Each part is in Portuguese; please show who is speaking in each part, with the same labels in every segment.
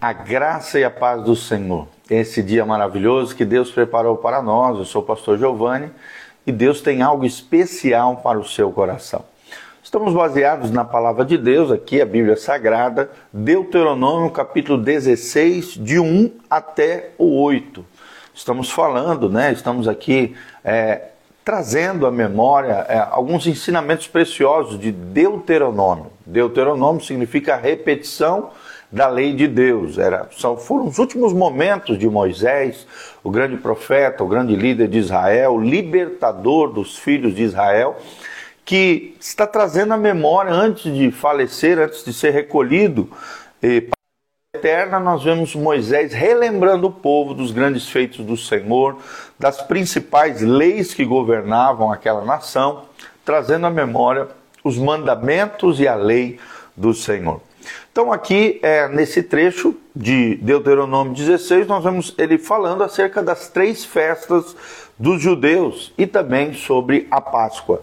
Speaker 1: A graça e a paz do Senhor. Esse dia maravilhoso que Deus preparou para nós. Eu sou o pastor Giovanni e Deus tem algo especial para o seu coração. Estamos baseados na palavra de Deus, aqui a Bíblia Sagrada, Deuteronômio capítulo 16, de 1 até o 8. Estamos falando, né? Estamos aqui é, trazendo à memória é, alguns ensinamentos preciosos de Deuteronômio. Deuteronômio significa repetição da lei de Deus. Era, são, foram os últimos momentos de Moisés, o grande profeta, o grande líder de Israel, libertador dos filhos de Israel, que está trazendo a memória antes de falecer, antes de ser recolhido. E, eterna, nós vemos Moisés relembrando o povo dos grandes feitos do Senhor, das principais leis que governavam aquela nação, trazendo à memória os mandamentos e a lei do Senhor. Então, aqui, é, nesse trecho de Deuteronômio 16, nós vemos ele falando acerca das três festas dos judeus e também sobre a Páscoa.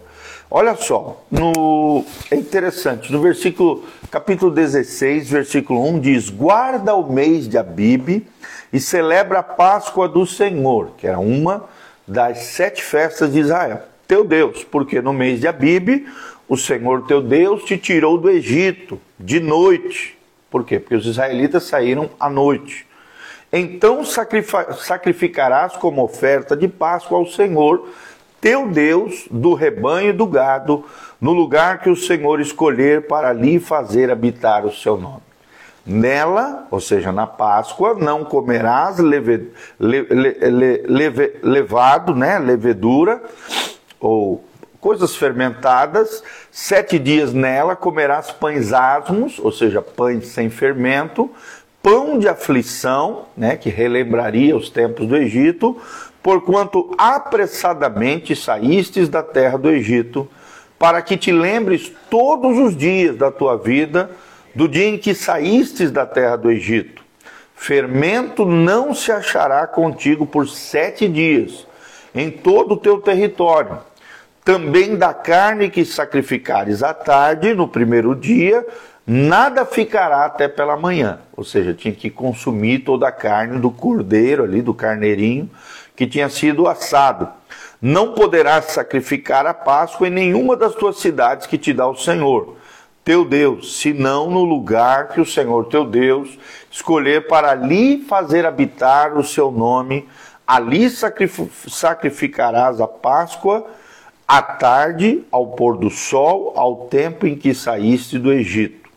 Speaker 1: Olha só, no, é interessante, no versículo, capítulo 16, versículo 1, diz: Guarda o mês de Abibe e celebra a Páscoa do Senhor, que era uma das sete festas de Israel, teu Deus, porque no mês de Abibe o Senhor teu Deus te tirou do Egito de noite. Por quê? Porque os israelitas saíram à noite. Então sacrificarás como oferta de Páscoa ao Senhor teu Deus do rebanho e do gado, no lugar que o Senhor escolher para ali fazer habitar o seu nome. Nela, ou seja, na Páscoa, não comerás leve, le, le, leve, levado, né, levedura, ou coisas fermentadas, sete dias nela comerás pães asmos, ou seja, pães sem fermento, pão de aflição, né, que relembraria os tempos do Egito, porquanto apressadamente saístes da terra do Egito, para que te lembres todos os dias da tua vida, do dia em que saístes da terra do Egito. Fermento não se achará contigo por sete dias em todo o teu território também da carne que sacrificares à tarde, no primeiro dia, nada ficará até pela manhã. Ou seja, tinha que consumir toda a carne do cordeiro ali, do carneirinho, que tinha sido assado. Não poderás sacrificar a Páscoa em nenhuma das tuas cidades que te dá o Senhor, teu Deus, senão no lugar que o Senhor teu Deus escolher para ali fazer habitar o seu nome. Ali sacrificarás a Páscoa à tarde, ao pôr do sol, ao tempo em que saíste do Egito.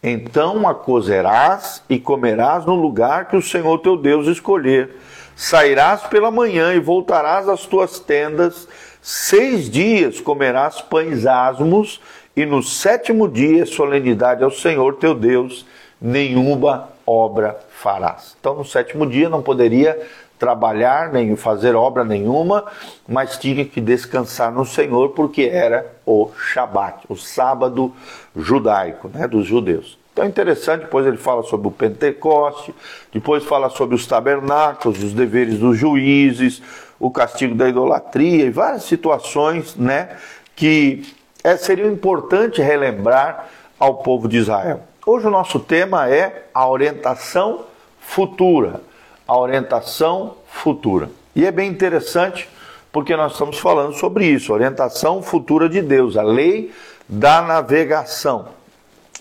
Speaker 1: Então a cozerás e comerás no lugar que o Senhor teu Deus escolher. Sairás pela manhã e voltarás às tuas tendas. Seis dias comerás pães asmos, e no sétimo dia, solenidade ao Senhor teu Deus, nenhuma obra farás. Então, no sétimo dia não poderia trabalhar, nem fazer obra nenhuma, mas tinha que descansar no Senhor, porque era o Shabat, o sábado judaico, né, dos judeus. Então é interessante, depois ele fala sobre o Pentecoste, depois fala sobre os tabernáculos, os deveres dos juízes, o castigo da idolatria e várias situações né, que é, seria importante relembrar ao povo de Israel. Hoje o nosso tema é a orientação futura a orientação futura. E é bem interessante porque nós estamos falando sobre isso, orientação futura de Deus, a lei da navegação.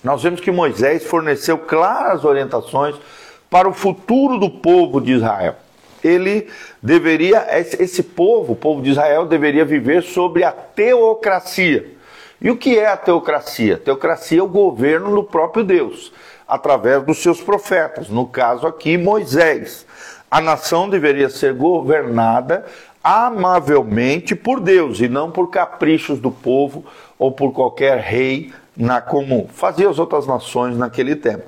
Speaker 1: Nós vemos que Moisés forneceu claras orientações para o futuro do povo de Israel. Ele deveria, esse povo, o povo de Israel, deveria viver sobre a teocracia. E o que é a teocracia? Teocracia é o governo do próprio Deus, através dos seus profetas, no caso aqui, Moisés a nação deveria ser governada amavelmente por Deus e não por caprichos do povo ou por qualquer rei na comum. Fazia as outras nações naquele tempo.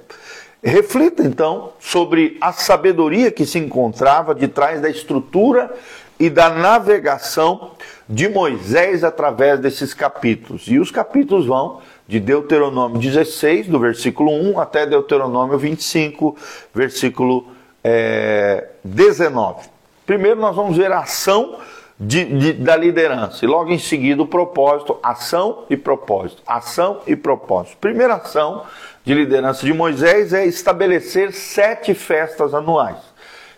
Speaker 1: Reflita então sobre a sabedoria que se encontrava de trás da estrutura e da navegação de Moisés através desses capítulos. E os capítulos vão de Deuteronômio 16, do versículo 1 até Deuteronômio 25, versículo é, 19. Primeiro nós vamos ver a ação de, de, da liderança e logo em seguida o propósito, ação e propósito, ação e propósito. Primeira ação de liderança de Moisés é estabelecer sete festas anuais.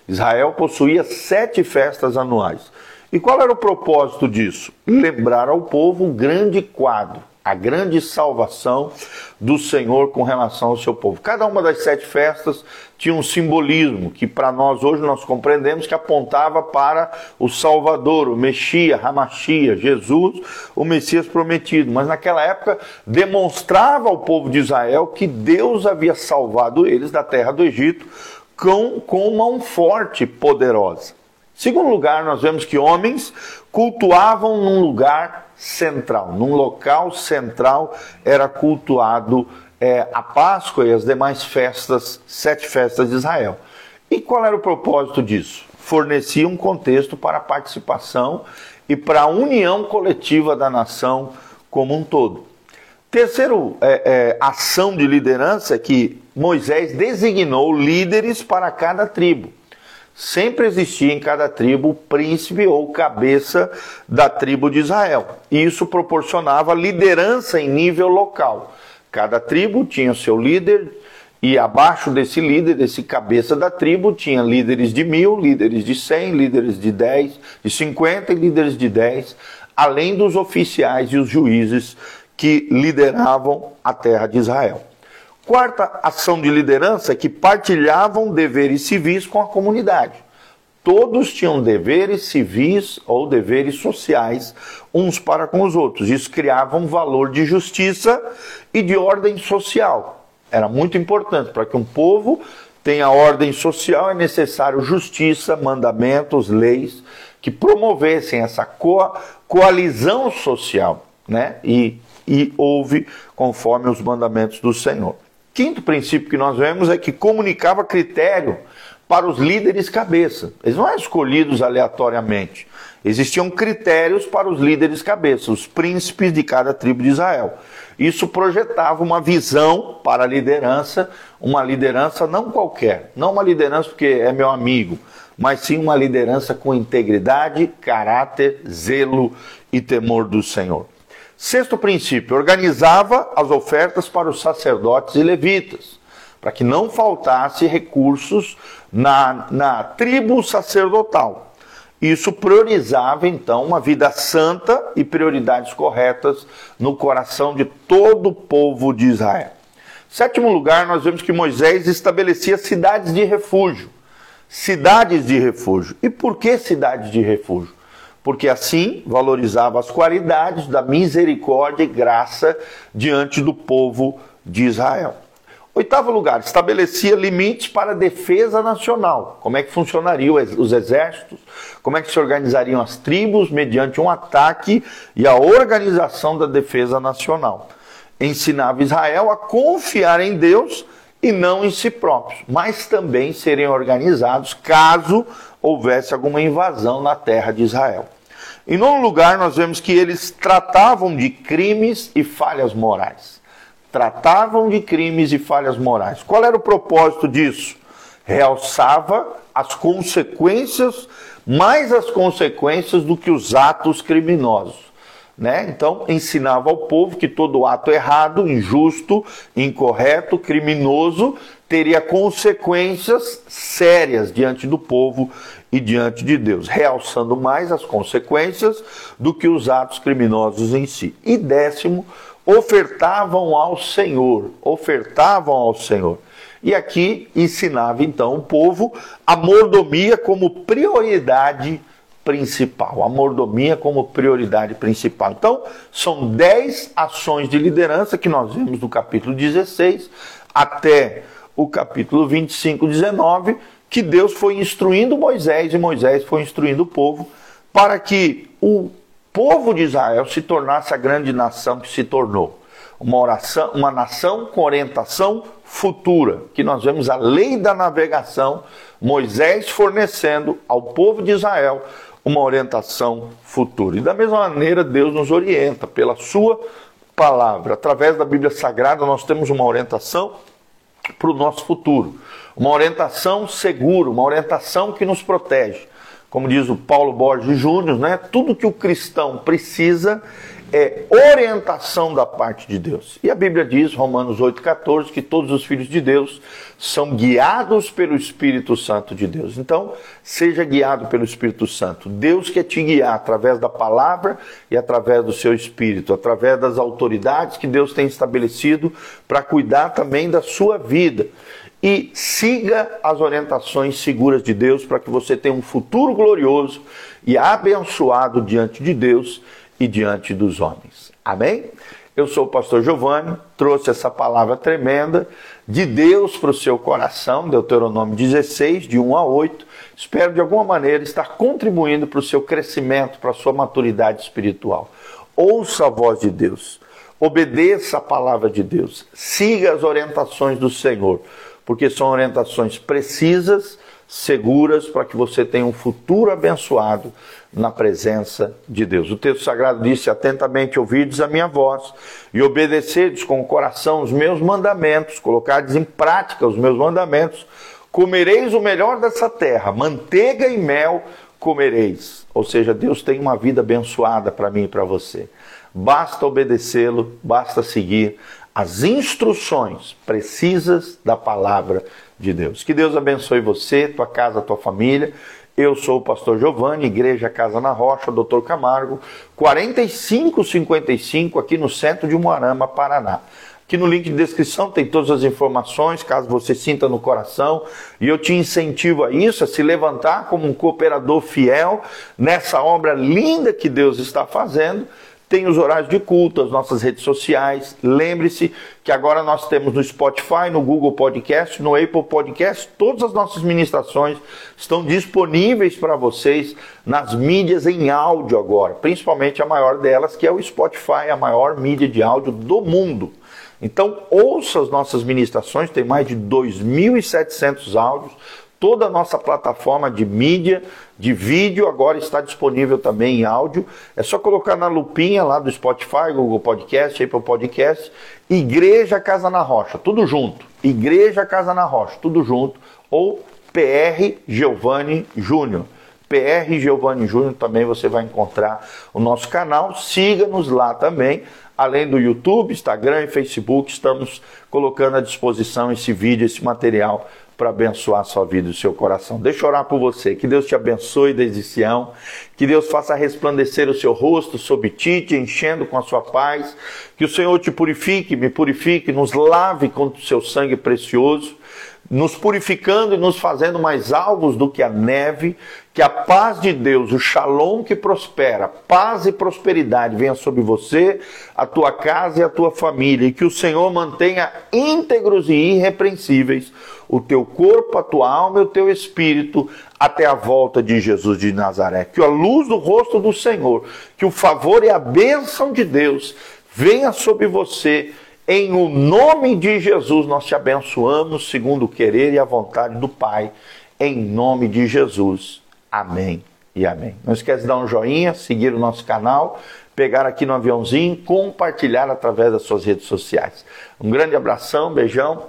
Speaker 1: Israel possuía sete festas anuais. E qual era o propósito disso? Lembrar ao povo o grande quadro, a grande salvação do Senhor com relação ao seu povo. Cada uma das sete festas tinha um simbolismo que para nós hoje nós compreendemos que apontava para o Salvador, o Messias, Hamashia, Jesus, o Messias prometido. Mas naquela época demonstrava ao povo de Israel que Deus havia salvado eles da terra do Egito com, com mão forte e poderosa. Segundo lugar, nós vemos que homens cultuavam num lugar central, num local central era cultuado é, a Páscoa e as demais festas, sete festas de Israel. E qual era o propósito disso? Fornecia um contexto para a participação e para a união coletiva da nação como um todo. Terceiro é, é, ação de liderança é que Moisés designou líderes para cada tribo sempre existia em cada tribo príncipe ou cabeça da tribo de Israel. E isso proporcionava liderança em nível local. Cada tribo tinha seu líder, e abaixo desse líder, desse cabeça da tribo, tinha líderes de mil, líderes de cem, líderes de dez, de cinquenta e líderes de dez, além dos oficiais e os juízes que lideravam a terra de Israel. Quarta ação de liderança é que partilhavam deveres civis com a comunidade. Todos tinham deveres civis ou deveres sociais uns para com os outros. Isso criava um valor de justiça e de ordem social. Era muito importante para que um povo tenha ordem social, é necessário justiça, mandamentos, leis que promovessem essa co coalizão social, né? E, e houve conforme os mandamentos do Senhor. Quinto princípio que nós vemos é que comunicava critério para os líderes cabeça. Eles não eram escolhidos aleatoriamente. Existiam critérios para os líderes cabeça, os príncipes de cada tribo de Israel. Isso projetava uma visão para a liderança, uma liderança não qualquer, não uma liderança porque é meu amigo, mas sim uma liderança com integridade, caráter, zelo e temor do Senhor. Sexto princípio, organizava as ofertas para os sacerdotes e levitas, para que não faltasse recursos na, na tribo sacerdotal. Isso priorizava então uma vida santa e prioridades corretas no coração de todo o povo de Israel. Sétimo lugar, nós vemos que Moisés estabelecia cidades de refúgio. Cidades de refúgio. E por que cidades de refúgio? Porque assim valorizava as qualidades da misericórdia e graça diante do povo de Israel. Oitavo lugar, estabelecia limites para a defesa nacional. Como é que funcionariam os exércitos? Como é que se organizariam as tribos mediante um ataque e a organização da defesa nacional? Ensinava Israel a confiar em Deus e não em si próprios, mas também serem organizados caso houvesse alguma invasão na terra de Israel. Em nono lugar, nós vemos que eles tratavam de crimes e falhas morais. Tratavam de crimes e falhas morais. Qual era o propósito disso? Realçava as consequências, mais as consequências do que os atos criminosos. Né? Então, ensinava ao povo que todo ato errado, injusto, incorreto, criminoso, teria consequências sérias diante do povo e diante de Deus, realçando mais as consequências do que os atos criminosos em si. E décimo, ofertavam ao Senhor, ofertavam ao Senhor. E aqui ensinava então o povo a mordomia como prioridade principal, a mordomia como prioridade principal. Então, são dez ações de liderança que nós vemos do capítulo 16 até o capítulo 25, 19, que Deus foi instruindo Moisés e Moisés foi instruindo o povo para que o povo de Israel se tornasse a grande nação que se tornou. Uma, oração, uma nação com orientação futura, que nós vemos a lei da navegação, Moisés fornecendo ao povo de Israel uma orientação futura. E da mesma maneira, Deus nos orienta pela sua palavra. Através da Bíblia Sagrada, nós temos uma orientação para o nosso futuro uma orientação segura, uma orientação que nos protege. Como diz o Paulo Borges Júnior, né? tudo que o cristão precisa é orientação da parte de Deus. E a Bíblia diz, Romanos 8,14, que todos os filhos de Deus são guiados pelo Espírito Santo de Deus. Então, seja guiado pelo Espírito Santo. Deus quer te guiar através da palavra e através do seu Espírito, através das autoridades que Deus tem estabelecido para cuidar também da sua vida. E siga as orientações seguras de Deus para que você tenha um futuro glorioso e abençoado diante de Deus e diante dos homens. Amém? Eu sou o pastor Giovanni, trouxe essa palavra tremenda de Deus para o seu coração, Deuteronômio 16, de 1 a 8. Espero de alguma maneira estar contribuindo para o seu crescimento, para a sua maturidade espiritual. Ouça a voz de Deus, obedeça a palavra de Deus, siga as orientações do Senhor, porque são orientações precisas seguras para que você tenha um futuro abençoado na presença de Deus. O texto sagrado disse: Atentamente ouvides a minha voz e obedecedes com o coração os meus mandamentos, colocardes em prática os meus mandamentos, comereis o melhor dessa terra, manteiga e mel comereis. Ou seja, Deus tem uma vida abençoada para mim e para você. Basta obedecê-lo, basta seguir as instruções precisas da palavra de Deus. Que Deus abençoe você, tua casa, tua família. Eu sou o pastor Giovanni, Igreja Casa na Rocha, Doutor Camargo, 4555, aqui no centro de Moarama, Paraná. Aqui no link de descrição tem todas as informações, caso você sinta no coração. E eu te incentivo a isso, a se levantar como um cooperador fiel nessa obra linda que Deus está fazendo tem os horários de culto, as nossas redes sociais. Lembre-se que agora nós temos no Spotify, no Google Podcast, no Apple Podcast, todas as nossas ministrações estão disponíveis para vocês nas mídias em áudio agora, principalmente a maior delas, que é o Spotify, a maior mídia de áudio do mundo. Então, ouça as nossas ministrações, tem mais de 2.700 áudios Toda a nossa plataforma de mídia, de vídeo, agora está disponível também em áudio. É só colocar na lupinha lá do Spotify, Google Podcast, Apple Podcast, Igreja Casa na Rocha, tudo junto. Igreja Casa na Rocha, tudo junto. Ou PR Giovanni Júnior. PR Giovanni Júnior também você vai encontrar o nosso canal. Siga-nos lá também. Além do YouTube, Instagram e Facebook, estamos colocando à disposição esse vídeo, esse material para abençoar a sua vida e o seu coração. Deixa eu orar por você. Que Deus te abençoe desde Sião. Que Deus faça resplandecer o seu rosto sobre ti, te enchendo com a sua paz. Que o Senhor te purifique, me purifique, nos lave com o seu sangue precioso nos purificando e nos fazendo mais alvos do que a neve, que a paz de Deus, o shalom que prospera, paz e prosperidade venha sobre você, a tua casa e a tua família, e que o Senhor mantenha íntegros e irrepreensíveis o teu corpo, a tua alma e o teu espírito até a volta de Jesus de Nazaré. Que a luz do rosto do Senhor, que o favor e a bênção de Deus venha sobre você em o nome de Jesus, nós te abençoamos segundo o querer e a vontade do Pai. Em nome de Jesus. Amém e amém. Não esquece de dar um joinha, seguir o nosso canal, pegar aqui no aviãozinho, compartilhar através das suas redes sociais. Um grande abração, beijão.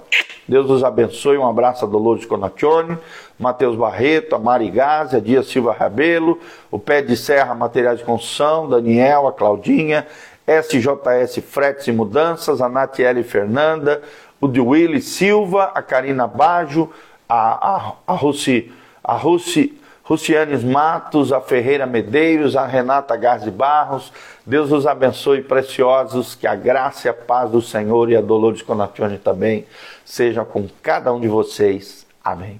Speaker 1: Deus os abençoe. Um abraço a Dolores Conaccione, Matheus Barreto, a Mari Gazi, a Dia Silva Rabelo, o Pé de Serra Materiais de Construção, Daniel, a Claudinha, SJS Fretes e Mudanças, a Natiele Fernanda, o de Willy Silva, a Karina Bajo, a, a, a Russi, a Russi, Rucianes Matos, a Ferreira Medeiros, a Renata Garzi Barros. Deus os abençoe, preciosos, que a graça e a paz do Senhor e a Dolores Conatione também sejam com cada um de vocês. Amém.